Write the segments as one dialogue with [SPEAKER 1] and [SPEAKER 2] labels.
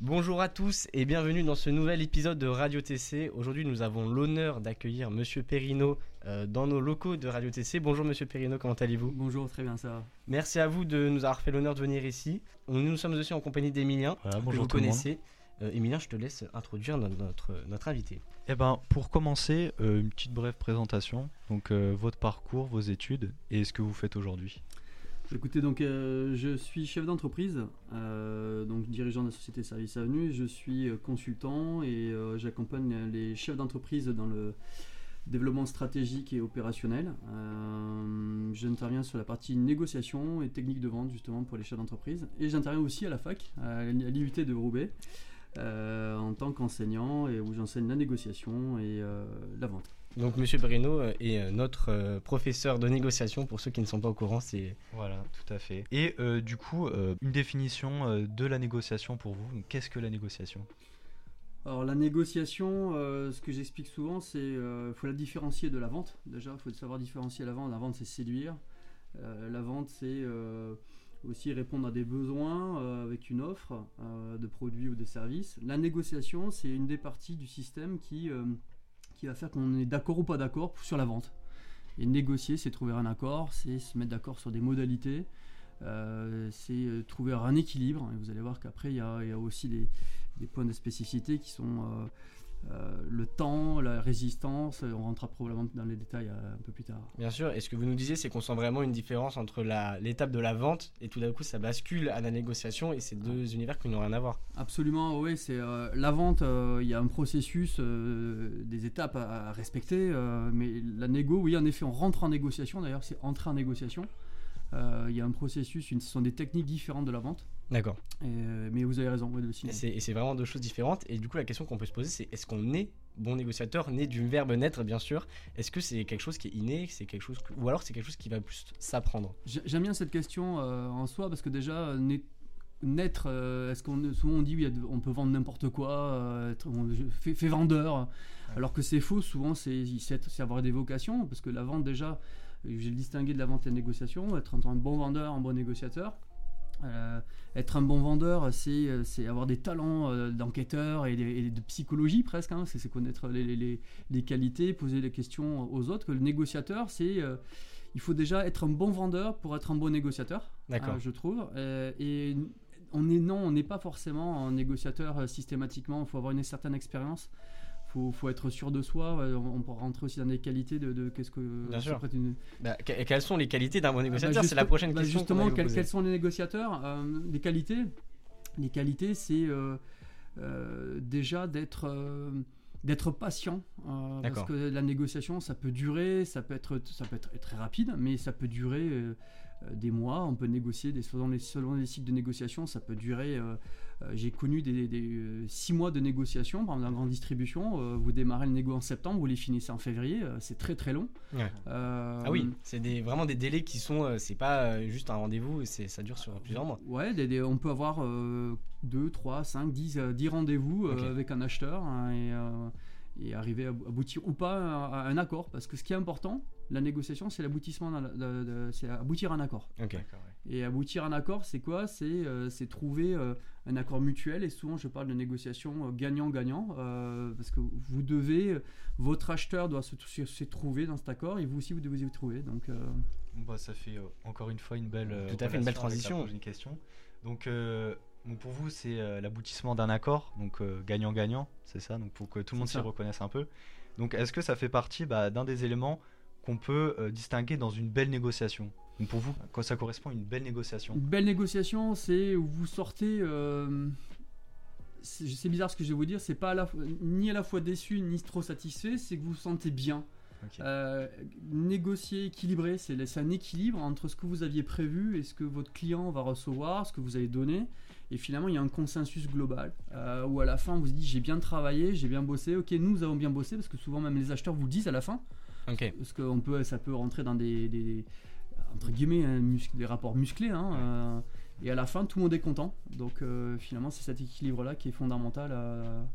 [SPEAKER 1] Bonjour à tous et bienvenue dans ce nouvel épisode de Radio TC. Aujourd'hui, nous avons l'honneur d'accueillir Monsieur Perrino euh, dans nos locaux de Radio TC. Bonjour Monsieur Perrino, comment allez-vous?
[SPEAKER 2] Bonjour, très bien, ça va.
[SPEAKER 1] Merci à vous de nous avoir fait l'honneur de venir ici. Nous, nous sommes aussi en compagnie d'Emilien,
[SPEAKER 3] Voilà,
[SPEAKER 1] que
[SPEAKER 3] bonjour
[SPEAKER 1] vous
[SPEAKER 3] tout
[SPEAKER 1] connaissez. Euh, Emilien, je te laisse introduire no- notre, notre invité.
[SPEAKER 3] Eh ben, pour commencer, euh, une petite brève présentation. Donc, euh, votre parcours, vos études et ce que vous faites aujourd'hui.
[SPEAKER 2] Écoutez, donc euh, je suis chef d'entreprise, euh, donc dirigeant de la société Service Avenue. Je suis euh, consultant et j'accompagne les chefs d'entreprise dans le développement stratégique et opérationnel. J'interviens sur la partie négociation et technique de vente justement pour les chefs d'entreprise. Et j'interviens aussi à la fac, à l'IUT de Roubaix, en tant qu'enseignant et où j'enseigne la négociation et la vente.
[SPEAKER 1] Donc Monsieur Perrino euh, est euh, notre euh, professeur de négociation. Pour ceux qui ne sont pas au courant, c'est
[SPEAKER 3] Voilà, tout à fait. Et euh, du coup, euh, une définition euh, de la négociation pour vous. Qu'est-ce que la négociation?
[SPEAKER 2] Alors la négociation, euh, ce que j'explique souvent, c'est qu'il faut la différencier de la vente. Déjà, il faut savoir différencier la vente. La vente, c'est séduire. Euh, la vente, c'est euh, aussi répondre à des besoins euh, avec une offre euh, de produits ou de services. La négociation, c'est une des parties du système qui, euh, qui va faire qu'on est d'accord ou pas d'accord sur la vente. Et négocier, c'est trouver un accord, c'est se mettre d'accord sur des modalités, euh, c'est euh, trouver un équilibre. Et vous allez voir qu'après, il y a, aussi des, des points de spécificité qui sont euh, le temps, la résistance. On rentrera probablement dans les détails euh, un peu plus tard.
[SPEAKER 1] bien sûr. Et ce que vous nous disiez, c'est qu'on sent vraiment une différence entre l'étape de la vente et tout d'un coup, ça bascule à la négociation et c'est deux univers qui n'ont rien à voir.
[SPEAKER 2] Absolument, oui, c'est euh, la vente. Il y a un processus, des étapes à, à respecter, mais la négo, oui, en effet, on rentre en négociation. D'ailleurs, c'est entrer en négociation. Il y a un processus, une, ce sont des techniques différentes de la vente.
[SPEAKER 1] D'accord.
[SPEAKER 2] Euh, mais vous avez raison, aussi.
[SPEAKER 1] Et c'est- et c'est vraiment deux choses différentes. Et du coup, la question qu'on peut se poser, c'est est-ce qu'on est bon négociateur, né du verbe naître, bien sûr? Est-ce que c'est quelque chose qui est inné c'est quelque chose que- Ou alors c'est quelque chose qui va plus s'apprendre?
[SPEAKER 2] J'ai- J'aime bien cette question euh, en soi parce que déjà na- naître, euh, est-ce qu'on souvent on dit oui, de- on peut vendre n'importe quoi, euh, être- on fait, fait vendeur, alors que c'est faux. Souvent c'est avoir des vocations parce que la vente déjà, j'ai le distingué de la vente et de la négociation. Être un bon vendeur, un bon négociateur. Euh, être un bon vendeur, c'est euh, avoir des talents euh, d'enquêteur et, des- et de psychologie presque. hein. c'est connaître les, les- les- les qualités, poser les questions aux autres. Que le négociateur, c'est euh, il faut déjà être un bon vendeur pour être un bon négociateur,
[SPEAKER 1] D'accord.
[SPEAKER 2] je trouve. Et on est non, on n'est pas forcément un négociateur systématiquement. Il faut avoir une certaine expérience. Faut, faut être sûr de soi. Euh, On, peut rentrer aussi dans des qualités de, de qu'est-ce que.
[SPEAKER 1] Bien sûr.
[SPEAKER 2] une-
[SPEAKER 1] Bah, que- quelles sont les qualités d'un bon
[SPEAKER 2] ah bah
[SPEAKER 1] négociateur? C'est la prochaine
[SPEAKER 2] bah
[SPEAKER 1] question.
[SPEAKER 2] Justement, quels, sont les négociateurs Euh, Les qualités, les qualités, c'est euh, déjà d'être d'être patient, euh, parce que la négociation, ça peut durer, ça peut être ça peut être très rapide, mais ça peut durer euh, des mois. On peut négocier des selon les selon les cycles de négociation, ça peut durer. euh, euh, J'ai connu des, des, euh, six mois de négociation, par exemple, dans la grande distribution. euh, vous démarrez le négo en septembre, vous les finissez en février. euh, c'est très très long.
[SPEAKER 1] Ouais.
[SPEAKER 2] Euh,
[SPEAKER 1] Ah oui, c'est des, vraiment des délais qui sont. euh, c'est pas euh, juste un rendez-vous, c'est- ça dure sur plusieurs mois.
[SPEAKER 2] Ouais, des- on peut avoir 2, 3, 5, 10, euh, 10 rendez-vous euh, avec un acheteur hein, et, euh, et arriver à aboutir ou pas à, à un accord. Parce que ce qui est important, la négociation, c'est l'aboutissement, c'est aboutir à un accord. Et aboutir à un accord, c'est quoi? C'est euh, c'est trouver euh, un accord mutuel. Et souvent, je parle de négociation euh, gagnant-gagnant. euh, parce que vous devez, votre acheteur doit se, se- se trouver dans cet accord et vous aussi, vous devez vous trouver. Donc, euh,
[SPEAKER 3] bah, ça fait euh, encore une fois une belle, euh,
[SPEAKER 1] Tout à fait, une belle transition.
[SPEAKER 3] prochaine question. Donc, euh, donc pour vous, c'est euh, l'aboutissement d'un accord, donc euh, gagnant-gagnant, c'est ça, donc pour que tout le monde s'y reconnaisse un peu. Donc, est-ce que ça fait partie bah, d'un des éléments qu'on peut euh, distinguer dans une belle négociation Donc, pour vous, quoi ça correspond à une belle négociation?
[SPEAKER 2] Une belle négociation, c'est où vous sortez. euh, c'est bizarre ce que je vais vous dire, c'est pas à la ni à la fois déçu ni trop satisfait, c'est que vous vous sentez bien.
[SPEAKER 3] Ok.
[SPEAKER 2] Euh, négocier, équilibrer, c'est un équilibre entre ce que vous aviez prévu et ce que votre client va recevoir, ce que vous avez donné. Et finalement, il y a un consensus global euh, où à la fin, vous vous dites j'ai bien travaillé, j'ai bien bossé. Ok, nous avons bien bossé parce que souvent même les acheteurs vous le disent à la fin Parce que on peut, ça peut rentrer dans des, des- entre guillemets hein, des rapports musclés. hein, euh, et à la fin, tout le monde est content. Donc euh, finalement, c'est cet équilibre-là qui est fondamental. à-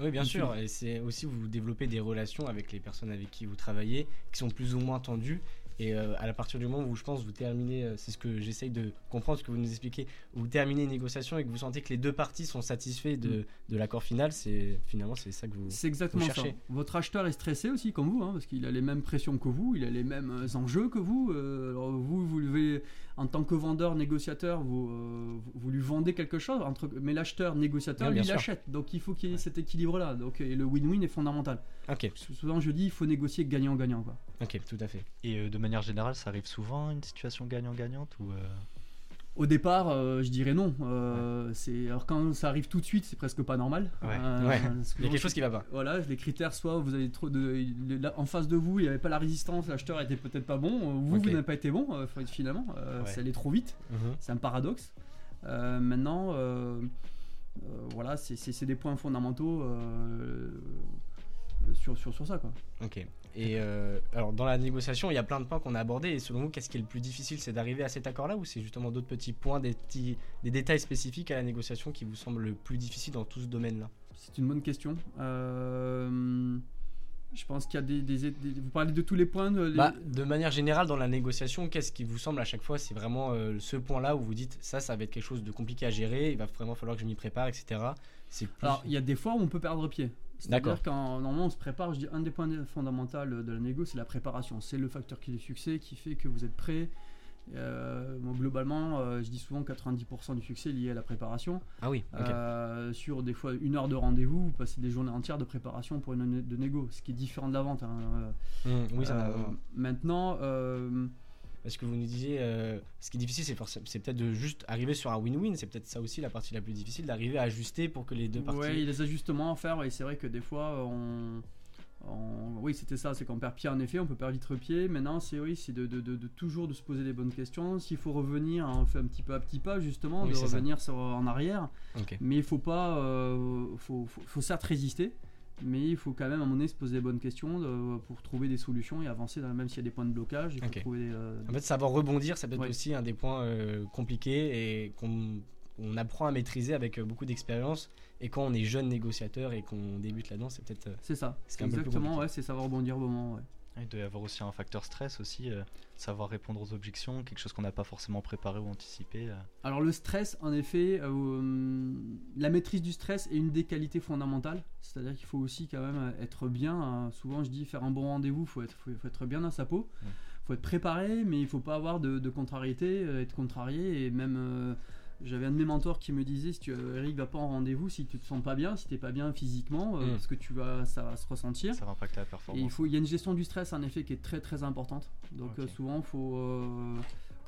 [SPEAKER 1] Oui, bien sûr. Et c'est aussi vous développez des relations avec les personnes avec qui vous travaillez, qui sont plus ou moins tendues. Et euh, à partir du moment où je pense vous terminez, euh, c'est ce que j'essaye de comprendre, ce que vous nous expliquez, où vous terminez une négociation et que vous sentez que les deux parties sont satisfaits de, de l'accord final, c'est finalement c'est ça que vous.
[SPEAKER 2] C'est exactement
[SPEAKER 1] vous
[SPEAKER 2] ça. Votre acheteur est stressé aussi comme vous, hein, parce qu'il a les mêmes pressions que vous, il a les mêmes euh, enjeux que vous. Euh, alors vous, vous devez, en tant que vendeur, négociateur, vous, euh, vous- lui vendez quelque chose, entre, mais l'acheteur, négociateur, lui, il achète. Donc il faut qu'il y ait
[SPEAKER 1] Ouais.
[SPEAKER 2] cet équilibre-là. Donc et le win-win est fondamental. Souvent je dis, il faut négocier gagnant-gagnant.
[SPEAKER 1] ok, tout à fait.
[SPEAKER 3] Et euh, de manière générale, ça arrive souvent une situation gagnant-gagnante ou euh,
[SPEAKER 2] Au départ, euh, je dirais non. Euh, c'est alors quand ça arrive tout de suite, c'est presque pas normal.
[SPEAKER 3] Ouais.
[SPEAKER 2] Euh,
[SPEAKER 1] Ouais. Il y a quelque chose qui va pas.
[SPEAKER 2] Voilà, les critères, soit vous avez trop de. En face de vous, il n'y avait pas la résistance, l'acheteur était peut-être pas bon, vous, vous n'avez pas été bon, finalement,
[SPEAKER 3] Ouais.
[SPEAKER 2] ça allait trop vite,
[SPEAKER 1] Mhm.
[SPEAKER 2] c'est un paradoxe. Maintenant, voilà, c'est- des points fondamentaux sur, sur, sur ça, quoi.
[SPEAKER 1] Ok. Et euh, alors dans la négociation, il y a plein de points qu'on a abordés. Et selon vous, qu'est-ce qui est le plus difficile C'est d'arriver à cet accord-là ou c'est justement d'autres petits points, des, petits, des détails spécifiques à la négociation qui vous semblent le plus difficile dans tout ce domaine-là?
[SPEAKER 2] C'est une bonne question. Euh, je pense qu'il y a des, des- des- Vous parlez de tous les points de, les-
[SPEAKER 1] Bah, de manière générale, dans la négociation, qu'est-ce qui vous semble à chaque fois C'est vraiment euh, ce point-là où vous dites ça, ça va être quelque chose de compliqué à gérer, il va vraiment falloir que je m'y prépare, etc. Plus...
[SPEAKER 2] Alors, il y a des fois où on peut perdre pied.
[SPEAKER 1] D'accord.
[SPEAKER 2] C'est-à-dire quand normalement on se prépare, je dis un des points fondamentaux de la négo, c'est la préparation. C'est le facteur qui est le succès qui fait que vous êtes prêt. Euh, bon, globalement, euh, je dis souvent 90% du succès est lié à la préparation.
[SPEAKER 1] Ah oui.
[SPEAKER 2] Euh, sur des fois une heure de rendez-vous, vous passez des journées entières de préparation pour une année de négo, ce qui est différent de la vente. hein.
[SPEAKER 1] Hum, oui, ça n'a-
[SPEAKER 2] maintenant,
[SPEAKER 1] Parce que vous nous disiez, euh, ce qui est difficile, c'est peut-être de juste arriver sur un win-win. C'est peut-être ça aussi la partie la plus difficile, d'arriver à ajuster pour que les deux parties.
[SPEAKER 2] A des ajustements à faire et c'est vrai que des fois on, on- oui c'était ça, c'est qu'on perd pied en effet, on peut perdre vite pied. Maintenant c'est oui, c'est de, de- de- de toujours de se poser les bonnes questions. S'il faut revenir, on fait un petit peu à petit pas justement,
[SPEAKER 1] Oui,
[SPEAKER 2] de revenir sur- en arrière. Mais il faut pas, euh, faut, faut, faut certes résister. Mais il faut quand même à un moment donné se poser les bonnes questions de- pour trouver des solutions et avancer, dans- même s'il y a des points de blocage. Il faut trouver des, euh,
[SPEAKER 1] En fait, savoir rebondir, ça peut être
[SPEAKER 2] Ouais.
[SPEAKER 1] aussi un des points euh, compliqués et qu'on on apprend à maîtriser avec euh, beaucoup d'expérience. Et quand on est jeune négociateur et qu'on débute là-dedans, c'est peut-être. euh,
[SPEAKER 2] C'est ça.
[SPEAKER 1] C'est un peu plus
[SPEAKER 2] Exactement, ouais, c'est savoir rebondir au moment. Ouais.
[SPEAKER 3] Il doit y avoir aussi un facteur stress aussi, euh, savoir répondre aux objections, quelque chose qu'on n'a pas forcément préparé ou anticipé. euh.
[SPEAKER 2] Alors le stress, en effet, euh, la maîtrise du stress est une des qualités fondamentales. C'est-à-dire qu'il faut aussi quand même être bien. hein. Souvent je dis faire un bon rendez-vous, il faut être, faut, faut être bien dans sa peau. Il
[SPEAKER 3] Ouais.
[SPEAKER 2] faut être préparé, mais il faut pas avoir de, de contrariété, être contrarié. Et même, j'avais un de mes mentors qui me disait, si tu, Eric va pas en rendez-vous, si tu te sens pas bien, si t'es pas bien physiquement, euh,
[SPEAKER 1] Mm.
[SPEAKER 2] parce que tu vas, ça va se ressentir.
[SPEAKER 3] Ça va impacter la
[SPEAKER 2] Et
[SPEAKER 3] performance.
[SPEAKER 2] il, faut, il y a une gestion du stress en effet qui est très très importante. Donc euh, souvent il faut, euh,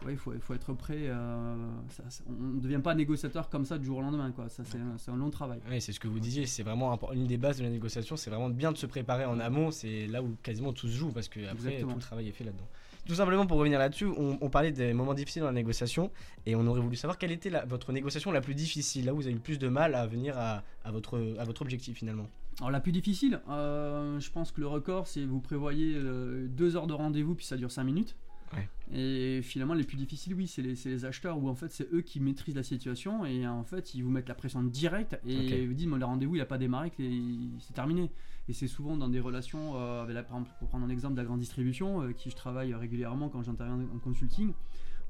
[SPEAKER 2] ouais, il faut, il faut être prêt. euh, ça- ça- on ne devient pas négociateur comme ça du jour au lendemain. Quoi. Ça, c'est, un, c'est un long travail.
[SPEAKER 1] Oui, c'est ce que vous disiez, c'est vraiment une des bases de la négociation, c'est vraiment bien de se préparer en amont, c'est là où quasiment tout se joue parce que après
[SPEAKER 2] Exactement.
[SPEAKER 1] tout le travail est fait là-dedans. Tout simplement pour revenir là-dessus, on, on parlait des moments difficiles dans la négociation et on aurait voulu savoir quelle était la- votre négociation la plus difficile, là où vous avez eu le plus de mal à venir à, à votre, à votre objectif finalement.
[SPEAKER 2] Alors la plus difficile, euh, je pense que le record c'est vous prévoyez euh, deux heures de rendez-vous puis ça dure cinq minutes.
[SPEAKER 1] Ouais.
[SPEAKER 2] Et finalement les plus difficiles oui c'est les, acheteurs où en fait c'est eux qui maîtrisent la situation et en fait ils vous mettent la pression directe et ils vous disent le rendez-vous il a pas démarré c'est terminé. Et c'est souvent dans des relations euh, avec la, par exemple, pour prendre un exemple de la grande distribution euh, qui je travaille régulièrement quand j'interviens en consulting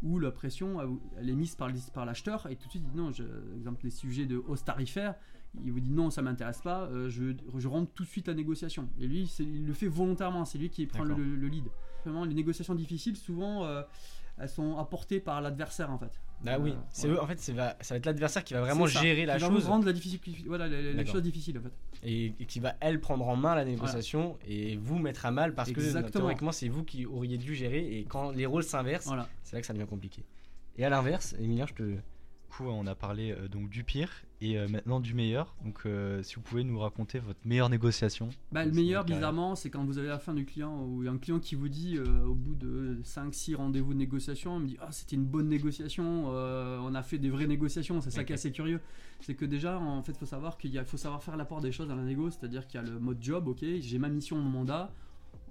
[SPEAKER 2] où la pression elle- est mise par, l'acheteur et tout de suite il dit non je, exemple les sujets de hausse tarifaire il vous dit non ça m'intéresse pas euh, je, je rentre tout de suite la négociation. Et lui il le fait volontairement c'est lui qui prend le, lead. Vraiment les négociations difficiles souvent euh, elles sont apportées par l'adversaire en fait
[SPEAKER 1] Ah oui,
[SPEAKER 2] Euh,
[SPEAKER 1] c'est
[SPEAKER 2] ouais.
[SPEAKER 1] eux, en fait, c'est va, ça va être l'adversaire qui va vraiment
[SPEAKER 2] ça,
[SPEAKER 1] gérer la
[SPEAKER 2] qui va
[SPEAKER 1] chose
[SPEAKER 2] rendre la difficile voilà chose difficile en fait
[SPEAKER 1] et, et qui va elle prendre en main la négociation et vous mettre à mal parce que
[SPEAKER 2] Exactement.
[SPEAKER 1] théoriquement c'est vous qui auriez dû gérer et quand les rôles s'inversent,
[SPEAKER 2] voilà
[SPEAKER 1] c'est là que ça devient compliqué. Et à l'inverse, Emilien, je te.
[SPEAKER 3] Du coup, on a parlé euh, donc du pire et euh, maintenant du meilleur. Donc, euh, si vous pouvez nous raconter votre meilleure négociation.
[SPEAKER 2] Bah, le meilleur, bizarrement, c'est quand vous avez la fin du client, ou un client qui vous dit, euh, au bout de 5-6 rendez-vous de négociation, il me dit Ah, c'était une bonne négociation, on a fait des vraies négociations, c'est ça qui est assez curieux. C'est que déjà, en fait, il faut savoir qu'il faut savoir faire l'apport des choses dans la négo, c'est-à-dire qu'il y a le mode job, ok, j'ai ma mission, mon mandat,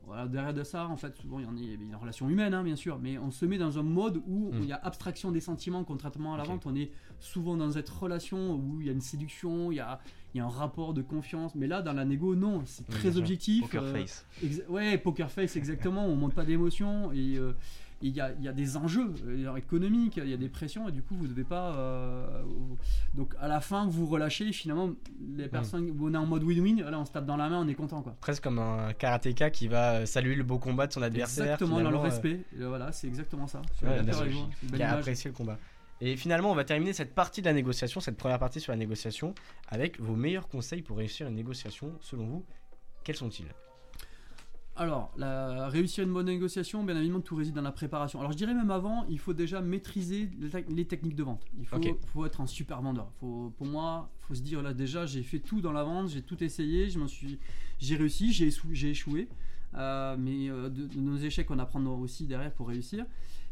[SPEAKER 2] Voilà, derrière de ça, en fait, souvent il y en a, il y a une relation humaine, hein, bien sûr, mais on se met dans un mode où
[SPEAKER 1] Mm.
[SPEAKER 2] il y a abstraction des sentiments, contrairement à la vente. On est souvent dans cette relation où il y a une séduction, il y a, il y a un rapport de confiance. Mais là, dans la négo, non, c'est très objectif.
[SPEAKER 3] Poker
[SPEAKER 2] euh,
[SPEAKER 3] face.
[SPEAKER 2] Ouais, poker face, exactement. on monte pas d'émotion et euh, il y, a, il y a des enjeux euh, économiques, il y a des pressions et du coup vous devez pas. euh, donc à la fin vous relâchez. Finalement, les personnes, on est en mode win-win. Là, on se tape dans la main, on est content quoi.
[SPEAKER 1] Presque comme un karatéka qui va euh, saluer le beau combat de son adversaire.
[SPEAKER 2] Exactement dans le
[SPEAKER 1] euh,
[SPEAKER 2] respect. Voilà, c'est exactement ça.
[SPEAKER 1] Ouais, qui a apprécié le combat. Et finalement, on va terminer cette partie de la négociation, cette première partie sur la négociation, avec vos meilleurs conseils pour réussir une négociation. Selon vous, quels sont-ils?
[SPEAKER 2] Alors, la, réussir une bonne négociation, bien évidemment, tout réside dans la préparation. Alors, je dirais même avant, il faut déjà maîtriser les, tec- les techniques de vente. Il faut, être un super vendeur. Faut, pour moi, il faut se dire là déjà, j'ai fait tout dans la vente, j'ai tout essayé, je m'en suis, j'ai réussi, j'ai échou- j'ai échoué. Euh, mais euh, de, de nos échecs, on apprend aussi derrière pour réussir.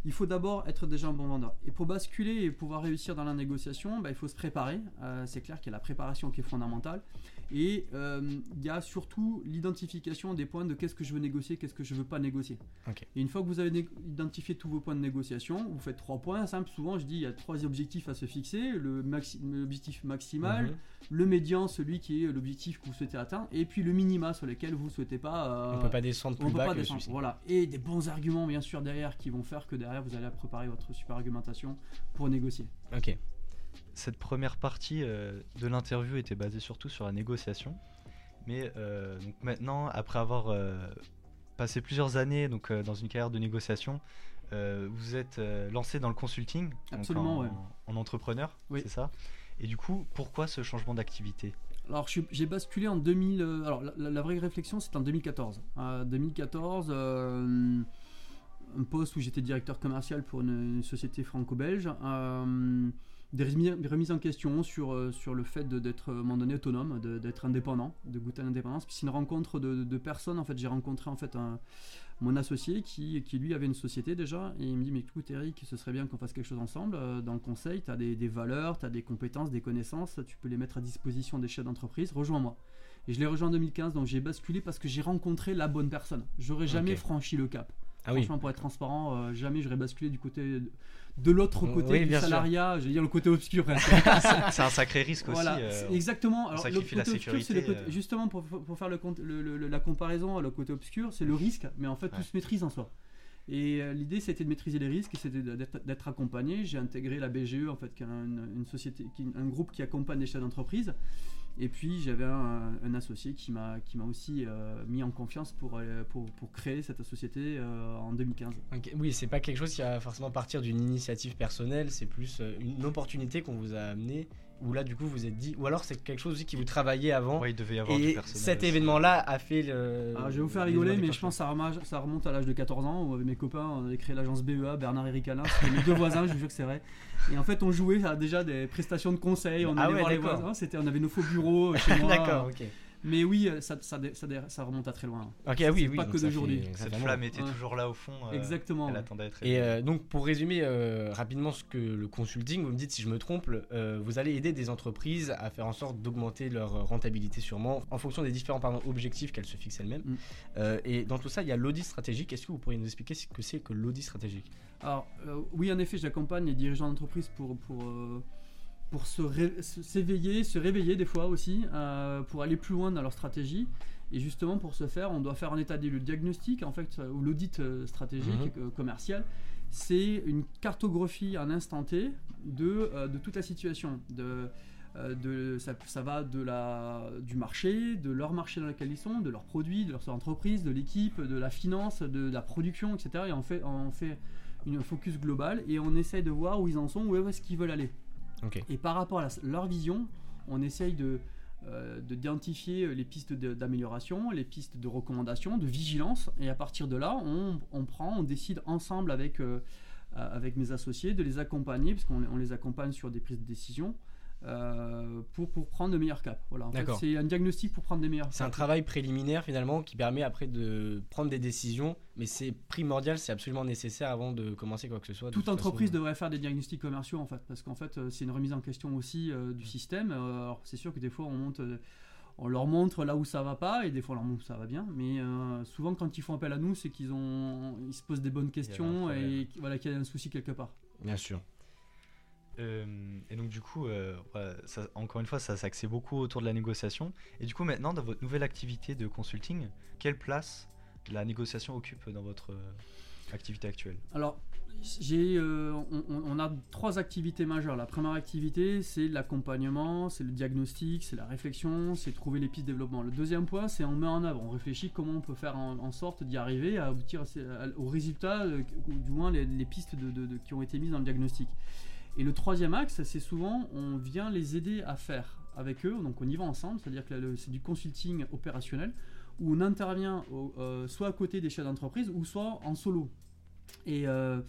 [SPEAKER 2] Il faut d'abord être déjà un bon vendeur. Et pour basculer et pouvoir réussir dans la négociation, bah, il faut se préparer. Euh, c'est clair qu'il y a la préparation qui est fondamentale. Et euh, il y a surtout l'identification des points de qu'est-ce que je veux négocier, qu'est-ce que je veux pas négocier. Et une fois que vous avez identifié tous vos points de négociation, vous faites trois points simples. Souvent, je dis il y a trois objectifs à se fixer le maxi- l'objectif maximal,
[SPEAKER 1] Mhm.
[SPEAKER 2] le médian, celui qui est l'objectif que vous souhaitez atteindre, et puis le minima sur lequel vous souhaitez pas. euh,
[SPEAKER 1] On peut pas descendre
[SPEAKER 2] on
[SPEAKER 1] plus
[SPEAKER 2] peut
[SPEAKER 1] bas
[SPEAKER 2] pas
[SPEAKER 1] que
[SPEAKER 2] descendre. Voilà. Et des bons arguments, bien sûr, derrière qui vont faire que derrière vous allez préparer votre super argumentation pour négocier.
[SPEAKER 1] Ok.
[SPEAKER 3] Cette première partie euh, de l'interview était basée surtout sur la négociation. Mais euh, donc maintenant, après avoir euh, passé plusieurs années donc, dans une carrière de négociation, vous êtes lancé dans le consulting,
[SPEAKER 2] Absolument,
[SPEAKER 3] en,
[SPEAKER 2] ouais.
[SPEAKER 3] en entrepreneur,
[SPEAKER 2] Oui.
[SPEAKER 3] c'est ça? Et du coup, pourquoi ce changement d'activité?
[SPEAKER 2] Alors, j'ai basculé en 2000. euh, alors, la, la- la vraie réflexion, c'est en 2014. Euh, 2014, euh, un poste où j'étais directeur commercial pour une, une société franco-belge. Des remi- des remises en question sur, euh, sur le fait d'être à un moment donné autonome, d'être indépendant, de goûter à l'indépendance. Puis c'est une rencontre de, de personnes. En fait, j'ai rencontré en fait un- mon associé qui, qui lui avait une société déjà et il me dit mais écoute Eric, ce serait bien qu'on fasse quelque chose ensemble euh, dans le conseil. Tu as des, des valeurs, tu as des compétences, des connaissances, tu peux les mettre à disposition des chefs d'entreprise. Rejoins-moi. Et je l'ai rejoint en 2015, donc j'ai basculé parce que j'ai rencontré la bonne personne. J'aurais jamais franchi le cap.
[SPEAKER 1] Ah oui.
[SPEAKER 2] Franchement, pour être transparent, euh, jamais j'aurais basculé du côté de l'autre
[SPEAKER 1] Oui,
[SPEAKER 2] côté du salariat, je vais dire le côté obscur. presque.
[SPEAKER 3] C'est un sacré risque
[SPEAKER 2] Voilà,
[SPEAKER 3] aussi. euh,
[SPEAKER 2] exactement. Alors, le
[SPEAKER 3] sacrifie la
[SPEAKER 2] côté obscur, c'est le côté-
[SPEAKER 3] euh.
[SPEAKER 2] justement pour, pour faire le, compte- le- le- la comparaison, le côté obscur, c'est le risque, mais en fait tout
[SPEAKER 3] Ouais.
[SPEAKER 2] se maîtrise en soi. Et euh, l'idée c'était de maîtriser les risques, c'était d'être accompagné. J'ai intégré la BGE en fait, qui est une, une société, qui est un groupe qui accompagne les chefs d'entreprise. Et puis j'avais un, associé qui m'a qui m'a aussi euh, mis en confiance pour, euh, pour, pour créer cette société euh, en 2015.
[SPEAKER 1] Ok, Oui, c'est pas quelque chose qui va forcément partir d'une initiative personnelle, c'est plus une opportunité qu'on vous a amené, où là du coup vous êtes dit, ou alors c'est quelque chose aussi qui vous travaillez avant,
[SPEAKER 3] ouais, il devait y avoir
[SPEAKER 1] et cet
[SPEAKER 3] aussi.
[SPEAKER 1] événement-là a fait le...
[SPEAKER 2] Alors, je vais vous faire rigoler, mais je pense que ça remonte, ça remonte à l'âge de 14 ans où avec mes copains on avait créé l'agence BEA, Bernard et Eric Alain, c'était mes deux voisins, je vous jure que c'est vrai. Et en fait, on jouait à déjà des prestations de conseil, on
[SPEAKER 1] Ah
[SPEAKER 2] allait
[SPEAKER 1] ouais,
[SPEAKER 2] voir les
[SPEAKER 1] d'accord.
[SPEAKER 2] voisins, c'était, on avait nos faux bureaux chez moi.
[SPEAKER 1] D'accord, ok.
[SPEAKER 2] Mais oui, ça, ça, ça, ça remonte à très loin.
[SPEAKER 1] Ok, ah oui,
[SPEAKER 2] C'est
[SPEAKER 1] oui.
[SPEAKER 2] pas que d'aujourd'hui.
[SPEAKER 3] Cette flamme était
[SPEAKER 2] Ouais.
[SPEAKER 3] toujours là au fond. euh,
[SPEAKER 2] Exactement.
[SPEAKER 3] Elle
[SPEAKER 2] ouais.
[SPEAKER 3] attendait à être
[SPEAKER 1] Et euh, donc pour résumer euh, rapidement ce que le consulting, vous me dites si je me trompe, euh, vous allez aider des entreprises à faire en sorte d'augmenter leur rentabilité sûrement en fonction des différents pardon, objectifs qu'elles se fixent elles-mêmes.
[SPEAKER 2] Mm.
[SPEAKER 1] Euh, et dans tout ça, il y a l'audit stratégique. Est-ce que vous pourriez nous expliquer ce que c'est que l'audit stratégique?
[SPEAKER 2] Alors, euh, oui, en effet, j'accompagne les dirigeants d'entreprise pour, pour, euh, pour se- s'éveiller, se réveiller des fois aussi, euh, pour aller plus loin dans leur stratégie. Et justement, pour ce faire, on doit faire un état des lieux. Diagnostic, en fait, euh, ou l'audit euh, stratégique, euh, commercial, c'est une cartographie en instant T de, euh, de toute la situation. De, euh, de, ça, ça va de la, du marché, de leur marché dans lequel ils sont, de leurs produits, de leur entreprise, de l'équipe, de la finance, de la production, etc. Et on fait, on fait une focus global et on essaye de voir où ils en sont, où est-ce qu'ils veulent aller. Et par rapport à leur vision, on essaye de euh, de d'identifier les pistes d'amélioration, les pistes de recommandation, de vigilance, et à partir de là, on, on prend, on décide ensemble avec, euh, euh, avec mes associés de les accompagner, parce qu'on les- on les accompagne sur des prises de décision, euh, pour, pour prendre de meilleurs caps. Voilà, en fait,
[SPEAKER 1] D'accord.
[SPEAKER 2] c'est un diagnostic pour prendre des meilleurs
[SPEAKER 1] C'est un travail préliminaire finalement qui permet après de prendre des décisions, mais c'est primordial, c'est absolument nécessaire avant de commencer quoi que ce soit.
[SPEAKER 2] Toute
[SPEAKER 1] toute
[SPEAKER 2] entreprise
[SPEAKER 1] façon.
[SPEAKER 2] devrait faire des diagnostics commerciaux en fait, parce qu'en fait euh, c'est une remise en question aussi euh, du système. Euh, alors c'est sûr que des fois on monte, euh, on leur montre là où ça va pas et des fois on leur montre où ça va bien. Mais euh, souvent quand ils font appel à nous, c'est qu'ils ont, ils se posent des bonnes questions et voilà qu'il y a un souci quelque part.
[SPEAKER 1] Bien sûr.
[SPEAKER 3] Euh, et donc du coup, euh, encore une fois, ça s'axait beaucoup autour de la négociation. Et du coup, maintenant, dans votre nouvelle activité de consulting, quelle place la négociation occupe dans votre euh, activité actuelle?
[SPEAKER 2] Alors, euh, on, a trois activités majeures. La première activité, c'est l'accompagnement, c'est le diagnostic, c'est la réflexion, c'est trouver les pistes de développement. Le deuxième point, c'est on met en œuvre, on réfléchit comment on peut faire en, sorte d'y arriver, à aboutir aux résultats, ou du moins les, pistes qui ont été mises dans le diagnostic. Et le troisième axe, c'est souvent on vient les aider à faire avec eux, donc on y va ensemble, c'est-à-dire que c'est du consulting opérationnel où on intervient au- euh, soit à côté des chefs d'entreprise ou soit en solo. Et euh,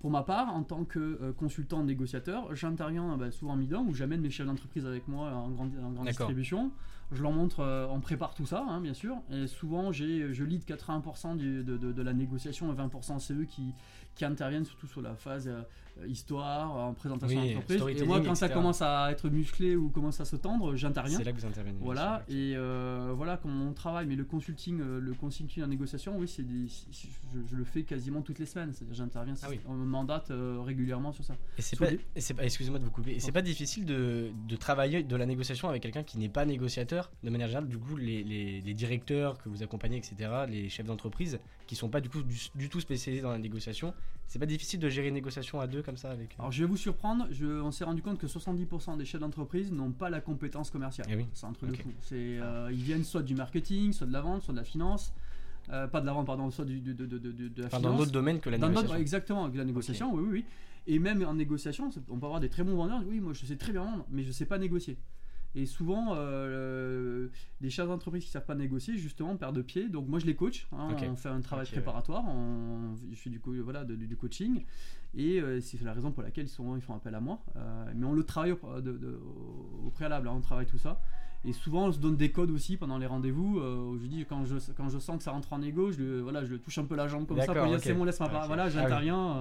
[SPEAKER 2] pour ma part, en tant que euh, consultant négociateur, j'interviens bah, souvent en midon où j'amène mes chefs d'entreprise avec moi en grande, en grande
[SPEAKER 1] D'accord.
[SPEAKER 2] distribution. Je leur montre, euh, on prépare tout ça, hein, bien sûr. Et souvent, j'ai, je lead 80% du- de, de- de la négociation et 20% c'est eux qui, qui interviennent surtout sur la phase euh, histoire, en présentation
[SPEAKER 1] Oui,
[SPEAKER 2] d'entreprise. Et moi, quand ça commence à être musclé ou commence à se tendre, j'interviens.
[SPEAKER 1] C'est là que vous intervenez.
[SPEAKER 2] Voilà, et euh, voilà comment on travaille. Mais le consulting, euh, le consulting en négociation, oui, c'est je, je le fais quasiment toutes les semaines. C'est-à-dire, j'interviens,
[SPEAKER 1] Ah oui.
[SPEAKER 2] on me mandate euh, régulièrement sur ça.
[SPEAKER 1] Et c'est pas, excusez-moi de vous couper. Et c'est pas difficile de, de travailler de la négociation avec quelqu'un qui n'est pas négociateur. De manière générale, du coup, les, les- les directeurs que vous accompagnez, etc., les chefs d'entreprise qui sont pas du coup du, du tout spécialisés dans la négociation, c'est pas difficile de gérer une négociation à deux comme ça avec.
[SPEAKER 2] Alors, je vais vous surprendre, je- on s'est rendu compte que 70% des chefs d'entreprise n'ont pas la compétence commerciale.
[SPEAKER 1] Eh oui.
[SPEAKER 2] C'est un truc de fou. Euh, ils viennent soit du marketing, soit de la vente, soit de la finance. Euh, pas de la vente, pardon, soit du, de, de, de, de- de la
[SPEAKER 1] Enfin,
[SPEAKER 2] finance.
[SPEAKER 1] dans d'autres domaines que la
[SPEAKER 2] Dans
[SPEAKER 1] négociation.
[SPEAKER 2] exactement, avec la négociation, oui, oui, oui. Et même en négociation, on peut avoir des très bons vendeurs. Oui, moi je sais très bien vendre, mais je sais pas négocier. Et souvent, euh, les chefs d'entreprise qui savent pas négocier, justement, perdent de pied. Donc moi je les coach. hein. On fait un travail
[SPEAKER 3] ouais.
[SPEAKER 2] préparatoire. on- je fais du, co- voilà, de- du, du coaching. Et euh, c'est la raison pour laquelle ils, sont, ils font appel à moi. Euh, mais on le travaille au, de- de- au préalable. hein, on travaille tout ça. Et souvent, on se donne des codes aussi pendant les rendez-vous. euh, je dis, quand je, quand je sens que ça rentre en égo, je, le- voilà, je le touche un peu la jambe comme ça pour
[SPEAKER 1] D'accord,
[SPEAKER 2] dire
[SPEAKER 1] ok.
[SPEAKER 2] c'est bon, laisse-moi pas.
[SPEAKER 3] Ok.
[SPEAKER 2] Voilà,
[SPEAKER 1] Ah oui.
[SPEAKER 2] j'interviens.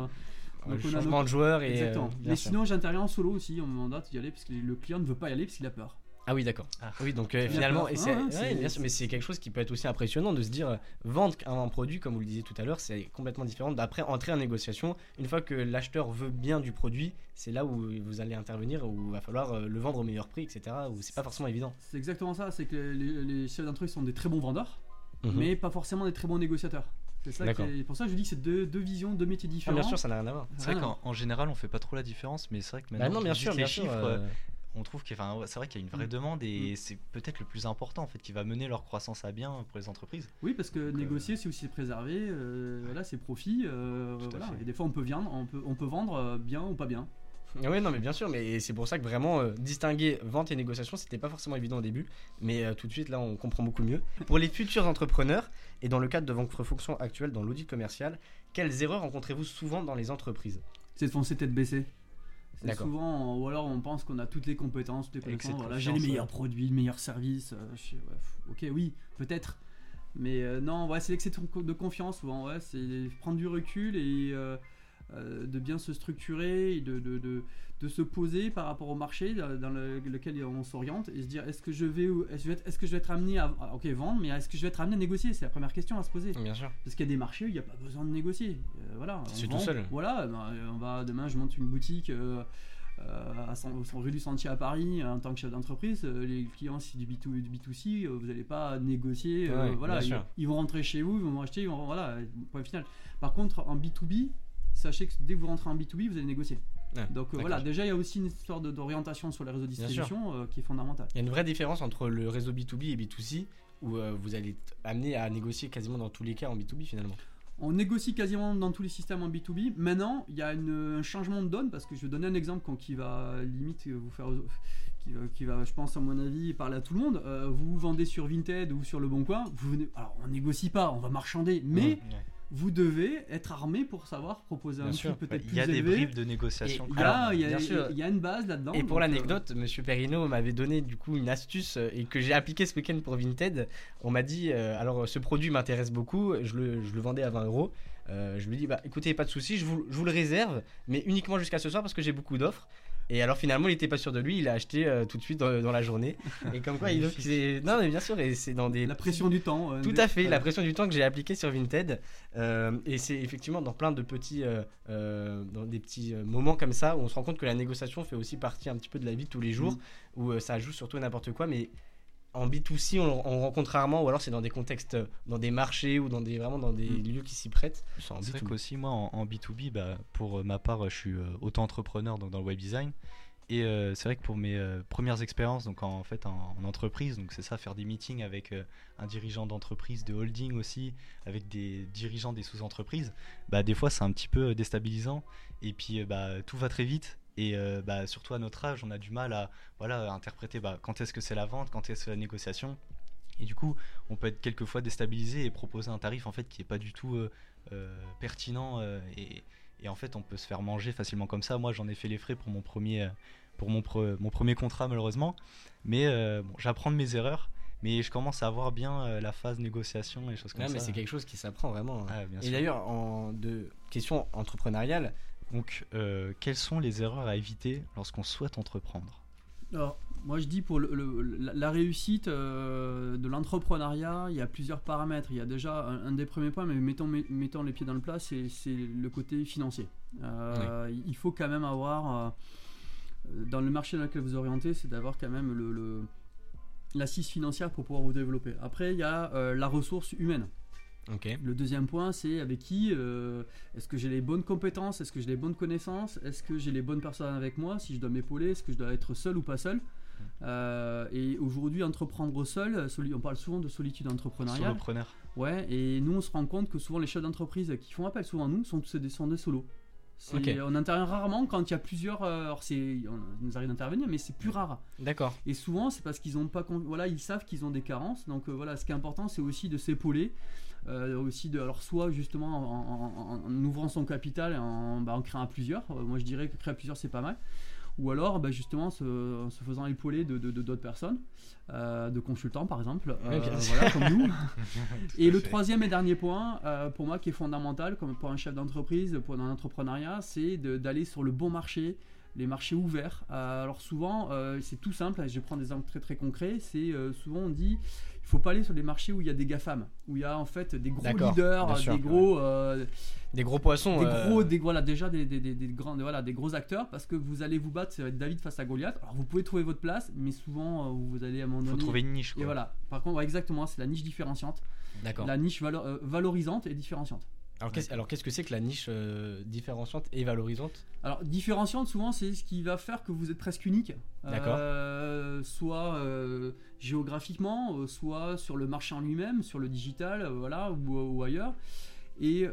[SPEAKER 2] euh,
[SPEAKER 1] changement
[SPEAKER 2] nos-
[SPEAKER 1] de joueur et.
[SPEAKER 2] Exactement. Mais sinon, j'interviens en solo aussi. On me mandate d'y aller parce que le client ne veut pas y aller parce qu'il a peur.
[SPEAKER 1] Ah oui, d'accord.
[SPEAKER 3] Ah.
[SPEAKER 1] Oui, donc euh, finalement,
[SPEAKER 2] peur.
[SPEAKER 1] et
[SPEAKER 2] Ah
[SPEAKER 1] c'est,
[SPEAKER 2] ouais,
[SPEAKER 1] ouais,
[SPEAKER 2] c'est-
[SPEAKER 1] bien sûr, mais c'est quelque chose qui peut être aussi impressionnant de se dire euh, vendre un, un produit, comme vous le disiez tout à l'heure, c'est complètement différent d'après entrer en négociation. Une fois que l'acheteur veut bien du produit, c'est là où vous allez intervenir, où il va falloir euh, le vendre au meilleur prix, etc. Où c'est pas forcément évident.
[SPEAKER 2] C'est exactement ça. C'est que les, les chefs d'entreprise sont des très bons vendeurs,
[SPEAKER 1] Mhm.
[SPEAKER 2] mais pas forcément des très bons négociateurs. C'est ça. Est- pour ça, que je dis que c'est deux, deux visions, deux métiers
[SPEAKER 1] Ah,
[SPEAKER 2] différents.
[SPEAKER 1] bien sûr, ça n'a rien à voir.
[SPEAKER 3] C'est vrai qu'en en général, on fait pas trop la différence, mais c'est vrai que
[SPEAKER 1] Bah
[SPEAKER 3] maintenant,
[SPEAKER 1] non,
[SPEAKER 3] que
[SPEAKER 1] bien sûr, bien
[SPEAKER 3] les
[SPEAKER 1] sûr.
[SPEAKER 3] chiffres,
[SPEAKER 1] euh,
[SPEAKER 3] on trouve enfin, ouais, c'est vrai qu'il y a une vraie
[SPEAKER 2] Mm.
[SPEAKER 3] demande et c'est peut-être le plus important en fait qui va mener leur croissance à bien pour les entreprises.
[SPEAKER 2] Oui, parce que
[SPEAKER 3] Donc, euh,
[SPEAKER 2] négocier, c'est aussi préserver euh, voilà, ses profits. euh, voilà. Et des fois, on peut, vendre, on peut, on peut vendre euh, bien ou pas bien.
[SPEAKER 1] Oui, non, mais bien sûr, mais c'est pour ça que vraiment euh, distinguer vente et négociation, c'était pas forcément évident au début, mais euh, tout de suite là, on comprend beaucoup mieux. Pour les futurs entrepreneurs et dans le cadre de votre fonction actuelle dans l'audit commercial, quelles erreurs rencontrez-vous souvent dans les entreprises?
[SPEAKER 2] C'est de foncer tête baissée. C'est souvent, ou alors on pense qu'on a toutes les compétences, toutes les compétences. Voilà, j'ai les meilleurs
[SPEAKER 3] ouais.
[SPEAKER 2] produits, le meilleur service. euh, je ouais, ok, oui, peut-être. Mais euh, non, ouais, c'est l'excès de confiance souvent. Ouais, c'est prendre du recul et euh, de bien se structurer et de, de, de, de se poser par rapport au marché dans dans le- lequel on s'oriente et se dire est-ce que je vais est-ce que je vais être, est-ce que je vais être amené à ok vendre mais est-ce que je vais être amené à négocier? C'est la première question à se poser
[SPEAKER 1] Bien sûr.
[SPEAKER 2] parce qu'il y a des marchés où il n'y a pas besoin de négocier. Euh, voilà,
[SPEAKER 1] C'est tout seul.
[SPEAKER 2] Voilà, ben, euh, on va demain je monte une boutique euh, euh, à rue du Sentier à Paris euh, en tant que chef d'entreprise. euh, les clients c'est du, B2, du B2C, euh, vous n'allez pas négocier. euh,
[SPEAKER 1] Ouais,
[SPEAKER 2] voilà, ils vont rentrer chez vous, ils vont acheter, ils vont, voilà, point final. Par contre en B2B, sachez que dès que vous rentrez en B2B, vous allez négocier.
[SPEAKER 1] Ouais,
[SPEAKER 2] Donc euh, voilà, déjà il y a aussi une histoire d'orientation sur les réseaux de distribution euh, qui est fondamentale.
[SPEAKER 1] Il y a une vraie différence entre le réseau B2B et B2C, où euh, vous allez être amené à négocier quasiment dans tous les cas en B2B finalement.
[SPEAKER 2] On négocie quasiment dans tous les systèmes en B2B. Maintenant, il y a une- un changement de donne parce que je vais donner un exemple qui va limite vous faire, qui, va- qui va, je pense à mon avis, parler à tout le monde. Vous vendez sur Vinted ou sur Le Bon Coin. Vous venez, alors on négocie pas, on va marchander, mais vous devez être armé pour savoir proposer
[SPEAKER 1] Bien
[SPEAKER 2] un prix peut-être
[SPEAKER 3] Il
[SPEAKER 2] plus
[SPEAKER 3] y a des
[SPEAKER 2] élevé.
[SPEAKER 3] bribes de négociation.
[SPEAKER 2] Il y, a, il y a-
[SPEAKER 1] bien sûr.
[SPEAKER 2] il y a une base là-dedans.
[SPEAKER 1] Et pour
[SPEAKER 2] euh,
[SPEAKER 1] l'anecdote, Monsieur Perrino m'avait donné du coup une astuce euh, et que j'ai appliqué ce week-end pour Vinted. On m'a dit, euh, alors ce produit m'intéresse beaucoup, je le, je le vendais à 20 euros. Euh, je lui dis, bah écoutez, pas de souci, je vous, je vous le réserve, mais uniquement jusqu'à ce soir parce que j'ai beaucoup d'offres. Et alors finalement, il était pas sûr de lui, il a acheté euh, tout de suite dans, dans la journée. Et comme quoi, il non mais bien sûr, et c'est dans des
[SPEAKER 2] La pression du temps. euh,
[SPEAKER 1] tout
[SPEAKER 2] des-
[SPEAKER 1] à fait,
[SPEAKER 2] voilà.
[SPEAKER 1] la pression du temps que j'ai appliquée sur Vinted. Euh, et c'est effectivement dans plein de petits, dans des petits moments comme ça où on se rend compte que la négociation fait aussi partie un petit peu de la vie de tous les jours,
[SPEAKER 2] Mhm.
[SPEAKER 1] où ça joue surtout n'importe quoi. Mais en B2C, on, on rencontre rarement, ou alors c'est dans des contextes, euh, dans des marchés ou dans des, vraiment dans des
[SPEAKER 2] Mhm.
[SPEAKER 1] lieux qui s'y prêtent. En
[SPEAKER 3] C'est vrai
[SPEAKER 1] B2B.
[SPEAKER 3] qu'aussi, moi, en, en B2B, bah, pour euh, ma part, je suis euh, auto-entrepreneur donc dans le web design. Et euh, c'est vrai que pour mes euh, premières expériences, donc en, en fait en, en entreprise, donc c'est ça, faire des meetings avec euh, un dirigeant d'entreprise, de holding aussi, avec des dirigeants des sous-entreprises, bah, des fois c'est un petit peu déstabilisant. Et puis euh, bah, tout va très vite. Et euh, bah, surtout à notre âge, on a du mal à voilà, à interpréter bah, quand est-ce que c'est la vente, quand est-ce que c'est la négociation. Et du coup, on peut être quelquefois déstabilisé et proposer un tarif en fait qui est pas du tout euh, euh, pertinent et, et en fait on peut se faire manger facilement comme ça. Moi j'en ai fait les frais pour mon premier, pour mon, pre- mon premier contrat malheureusement, mais bon, j'apprends de mes erreurs, mais je commence à voir bien la phase négociation et choses comme
[SPEAKER 1] Ouais,
[SPEAKER 3] ça.
[SPEAKER 1] mais c'est quelque chose qui s'apprend vraiment.
[SPEAKER 3] Ah, bien
[SPEAKER 1] et d'ailleurs, en de question entrepreneuriale,
[SPEAKER 3] Donc euh, quelles sont les erreurs à éviter lorsqu'on souhaite entreprendre
[SPEAKER 2] Alors, moi je dis pour le- le- la, la réussite euh, de l'entrepreneuriat, il y a plusieurs paramètres. Il y a déjà un, un des premiers points, mais mettons, met- mettons les pieds dans le plat, c'est le côté financier. Euh, Il faut quand même avoir, dans le marché dans lequel vous orientez, c'est d'avoir quand même le, l'assise financière pour pouvoir vous développer. Après, il y a la ressource humaine. Le deuxième point, c'est avec qui euh, Est-ce que j'ai les bonnes compétences Est-ce que j'ai les bonnes connaissances Est-ce que j'ai les bonnes personnes avec moi Si je dois m'épauler, est-ce que je dois être seul ou pas seul Euh, Et aujourd'hui, entreprendre seul, on parle souvent de solitude entrepreneuriale.
[SPEAKER 3] Solopreneur.
[SPEAKER 2] Ouais, et nous, on se rend compte que souvent les chefs d'entreprise qui font appel souvent à nous sont tous des, solos. C'est-
[SPEAKER 1] Ok.
[SPEAKER 2] On intervient rarement quand il y a plusieurs. euh, alors, c'est, on nous arrive d'intervenir, mais c'est plus rare.
[SPEAKER 1] D'accord.
[SPEAKER 2] Et souvent, c'est parce qu'ils ont pas, voilà, ils savent qu'ils ont des carences. Donc euh, voilà, ce qui est important, c'est aussi de s'épauler, euh, aussi de, alors soit justement en, en- en- en ouvrant son capital, et en, bah, en créant à plusieurs. Euh, moi, je dirais que créer à plusieurs, c'est pas mal. Ou alors, bah, justement, se, en se faisant épauler de de- de- d'autres personnes, euh, de consultants par exemple, euh, voilà, comme nous. Et le
[SPEAKER 3] fait.
[SPEAKER 2] troisième et dernier point, euh, pour moi, qui est fondamental, comme pour un chef d'entreprise, pour un entrepreneuriat, c'est de- d'aller sur le bon marché, les marchés ouverts. Euh, alors souvent, euh, c'est tout simple, je vais prendre des exemples très très concrets, c'est euh, souvent on dit, il faut pas aller sur les marchés où il y a des GAFAM, où il y a en fait des gros
[SPEAKER 1] D'accord,
[SPEAKER 2] leaders,
[SPEAKER 1] sûr,
[SPEAKER 2] des gros... euh,
[SPEAKER 1] Des gros poissons.
[SPEAKER 2] des
[SPEAKER 1] euh,
[SPEAKER 2] gros, des, voilà, déjà des, des, des, des grands, voilà, des gros acteurs parce que vous allez vous battre, ça va être David face à Goliath. Alors vous pouvez trouver votre place, mais souvent euh, vous allez à un moment
[SPEAKER 3] Faut
[SPEAKER 2] donné.
[SPEAKER 3] trouver une niche.
[SPEAKER 2] Et voilà. Par contre, ouais, exactement, c'est la niche différenciante,
[SPEAKER 1] D'accord.
[SPEAKER 2] la niche valo- euh, valorisante et différenciante.
[SPEAKER 1] Alors qu'est-ce que c'est que la niche euh, différenciante et valorisante?
[SPEAKER 2] Alors, différenciante, souvent, c'est ce qui va faire que vous êtes presque unique.
[SPEAKER 1] D'accord.
[SPEAKER 2] Euh, soit euh, géographiquement, soit sur le marché en lui-même, sur le digital, voilà, ou, ou ailleurs. Et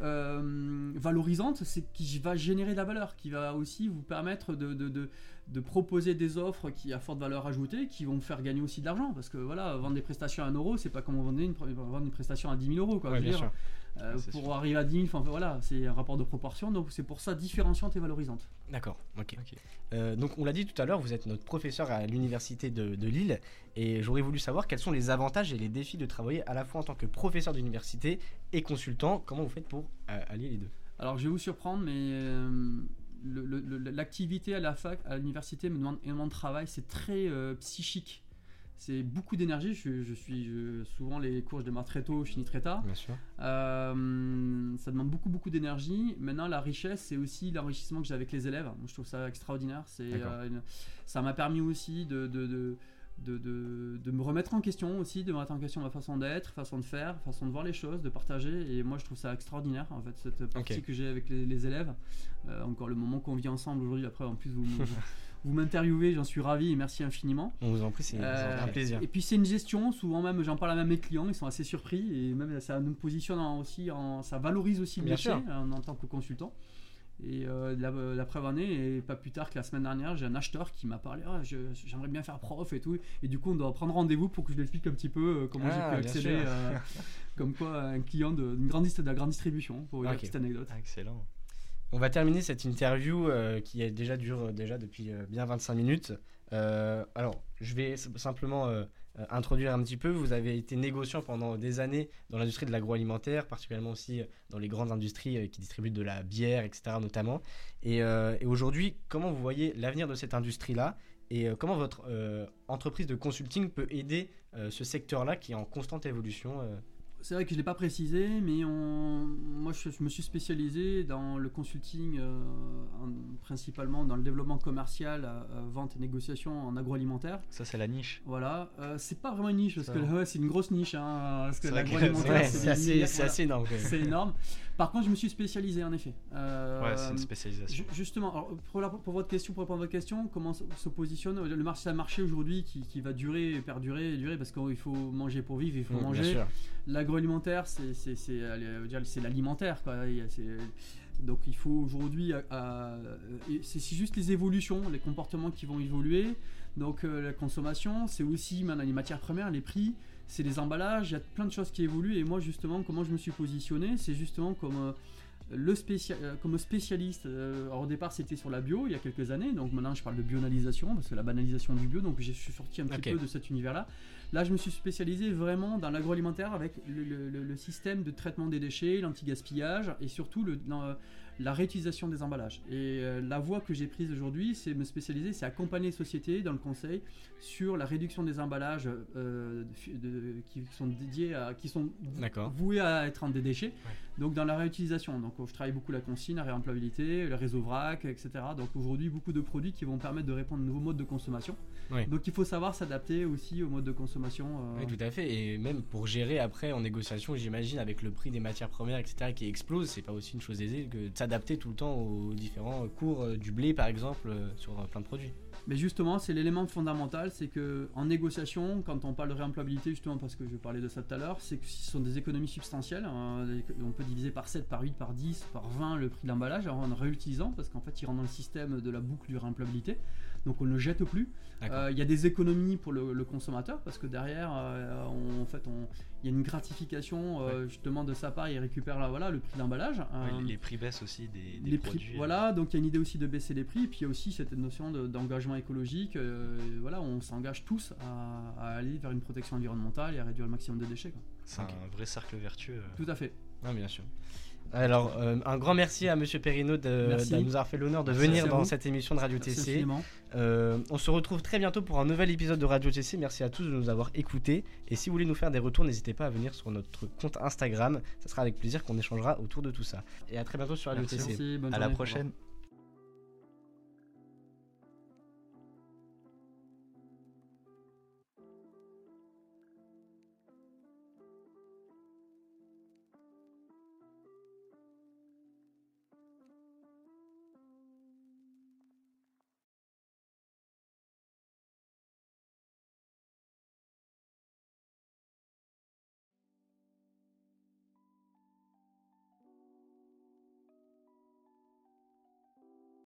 [SPEAKER 2] valorisante, c'est qui va générer de la valeur, qui va aussi vous permettre de, de, de- de proposer des offres qui à forte valeur ajoutée, qui vont faire gagner aussi de l'argent. Parce que voilà, vendre des prestations à 1 euro, c'est pas comme vendre une, vendre une prestation à 10 000 euros. Quoi,
[SPEAKER 1] Ouais, bien
[SPEAKER 2] dire.
[SPEAKER 1] sûr.
[SPEAKER 2] Euh, pour
[SPEAKER 3] sûr.
[SPEAKER 2] arriver à 10 000, enfin, voilà, c'est un rapport de proportion. Donc c'est pour ça différenciante et valorisante.
[SPEAKER 1] D'accord, ok. Euh, donc on l'a dit tout à l'heure, vous êtes notre professeur à l'université de, de Lille et j'aurais voulu savoir quels sont les avantages et les défis de travailler à la fois en tant que professeur d'université et consultant. Comment vous faites pour euh, allier les deux?
[SPEAKER 2] Alors je vais vous surprendre, mais euh, l'activité à la fac, à l'université me demande énormément de travail. C'est très euh, psychique. C'est beaucoup d'énergie. Je, je suis je- souvent les cours, je démarre très tôt, je finis très tard.
[SPEAKER 1] Bien sûr.
[SPEAKER 2] Euh, ça demande beaucoup beaucoup d'énergie. Maintenant, la richesse, c'est aussi l'enrichissement que j'ai avec les élèves. Moi, je trouve ça extraordinaire. C'est euh, une- ça m'a permis aussi de, de, de, de, me remettre en question aussi, de me remettre en question ma façon d'être, façon de faire, façon de voir les choses, de partager. Et moi, je trouve ça extraordinaire en fait cette partie que j'ai avec les, les élèves. Euh, encore le moment qu'on vit ensemble aujourd'hui. Après, en plus, vous, vous m'interviewez, j'en suis ravi et merci infiniment.
[SPEAKER 1] On vous en prie, c'est
[SPEAKER 2] Euh,
[SPEAKER 1] un plaisir.
[SPEAKER 2] Et puis c'est une gestion, souvent même j'en parle à même mes clients, ils sont assez surpris et même ça nous positionne en- aussi, en, ça valorise aussi le
[SPEAKER 1] Bien
[SPEAKER 2] métier
[SPEAKER 1] sûr.
[SPEAKER 2] en, en tant que consultant. Et euh, la, la preuve en est, et pas plus tard que la semaine dernière, j'ai un acheteur qui m'a parlé, Ah, j'aimerais bien faire prof et tout. Et du coup, on doit prendre rendez-vous pour que je lui explique un petit peu euh, comment
[SPEAKER 1] Ah,
[SPEAKER 2] j'ai pu accéder, euh, comme quoi un client de, d'une grande, de la grande distribution, pour une petite anecdote.
[SPEAKER 3] Excellent.
[SPEAKER 1] On va terminer cette interview euh, qui est déjà dure euh, déjà depuis euh, bien 25 minutes alors, je vais simplement introduire un petit peu. Vous avez été négociant pendant des années dans l'industrie de l'agroalimentaire, particulièrement aussi dans les grandes industries qui distribuent de la bière, etc. notamment. Et, et aujourd'hui, comment vous voyez l'avenir de cette industrie-là? Et comment votre entreprise de consulting peut aider ce secteur-là qui est en constante évolution
[SPEAKER 2] C'est vrai que je ne l'ai pas précisé, mais on... moi je, je me suis spécialisé dans le consulting, euh, en- principalement dans le développement commercial, euh, euh, vente et négociation en agroalimentaire.
[SPEAKER 3] Ça, c'est la niche.
[SPEAKER 2] Voilà, Euh, c'est pas vraiment une niche parce
[SPEAKER 3] Ça
[SPEAKER 2] que ouais, c'est une grosse niche, hein, parce que l'agroalimentaire c'est
[SPEAKER 1] assez,
[SPEAKER 2] voilà.
[SPEAKER 1] assez énorme.
[SPEAKER 2] C'est énorme. Par contre, je me suis spécialisé en effet.
[SPEAKER 3] Ouais, c'est une spécialisation.
[SPEAKER 2] Ju- Justement, alors, pour, la- pour votre question, pour répondre à votre question, comment se positionne le marché aujourd'hui qui, qui va durer, et perdurer, et durer parce qu'il faut manger pour vivre, il faut
[SPEAKER 1] Mm, bien
[SPEAKER 2] manger.
[SPEAKER 1] sûr.
[SPEAKER 2] L'agroalimentaire, c'est l'alimentaire. Donc il faut aujourd'hui, c'est juste les évolutions, les comportements qui vont évoluer. Donc euh, la consommation, c'est aussi maintenant les matières premières, les prix, c'est les emballages, il y a plein de choses qui évoluent. Et moi justement, comment je me suis positionné, c'est justement comme euh, le euh, comme spécialiste. euh, alors, au départ, c'était sur la bio il y a quelques années. Donc maintenant, je parle de bionalisation parce que la banalisation du bio. Donc je suis sorti un petit peu de cet univers-là. Là, je me suis spécialisé vraiment dans l'agroalimentaire avec le, le- le- le système de traitement des déchets, l'anti-gaspillage et surtout le, dans, euh, la réutilisation des emballages. Et euh, la voie que j'ai prise aujourd'hui, c'est me spécialiser, c'est accompagner les sociétés dans le conseil sur la réduction des emballages euh, de fi- de- qui sont dédiés à, qui sont voués à être en des déchets. Donc dans la réutilisation. Donc je travaille beaucoup la consigne, la réemployabilité, le réseau vrac, etc. Donc aujourd'hui beaucoup de produits qui vont permettre de répondre à de nouveaux modes de consommation. Donc il faut savoir s'adapter aussi au mode de consommation. euh,
[SPEAKER 1] Oui, tout à fait. Et même pour gérer après en négociation, j'imagine, avec le prix des matières premières, etc., qui explose, c'est pas aussi une chose aisée que de tout le temps aux différents cours euh, du blé, par exemple, euh, sur euh, plein de produits.
[SPEAKER 2] Mais justement, c'est l'élément fondamental, c'est que en négociation, quand on parle de réemployabilité, justement parce que je parlais de ça tout à l'heure, c'est que ce sont des économies substantielles. hein, on peut diviser par 7, par 8, par 10, par 20 le prix de l'emballage en réutilisant, parce qu'en fait, il rentre dans le système de la boucle du réemployabilité. Donc on ne le jette plus. Euh, Il y a des économies pour le, le consommateur, parce que derrière, euh, on- en fait, il y a une gratification euh, justement de sa part, il récupère là, voilà, le prix de l'emballage.
[SPEAKER 3] Ouais, les prix baissent aussi des, des
[SPEAKER 2] les
[SPEAKER 3] produits.
[SPEAKER 2] prix, voilà, donc il y a une idée aussi de baisser les prix, puis il y a aussi cette notion de- d'engagement écologique. euh, voilà, on s'engage tous à, à aller vers une protection environnementale et à réduire le maximum de déchets.
[SPEAKER 3] C'est un vrai cercle vertueux.
[SPEAKER 2] Tout à fait.
[SPEAKER 1] Ah, bien sûr. Alors, euh, un grand merci à Monsieur Perrino de, nous avoir fait l'honneur de
[SPEAKER 2] Merci
[SPEAKER 1] venir dans
[SPEAKER 2] vous.
[SPEAKER 1] cette émission de Radio
[SPEAKER 2] Merci
[SPEAKER 1] TC. Euh, on se retrouve très bientôt pour un nouvel épisode de Radio TC. Merci à tous de nous avoir écoutés. Et si vous voulez nous faire des retours, n'hésitez pas à venir sur notre compte Instagram. Ça sera avec plaisir qu'on échangera autour de tout ça. Et à très bientôt sur Radio
[SPEAKER 3] Merci.
[SPEAKER 1] TC.
[SPEAKER 2] Merci, bonne
[SPEAKER 3] À la prochaine.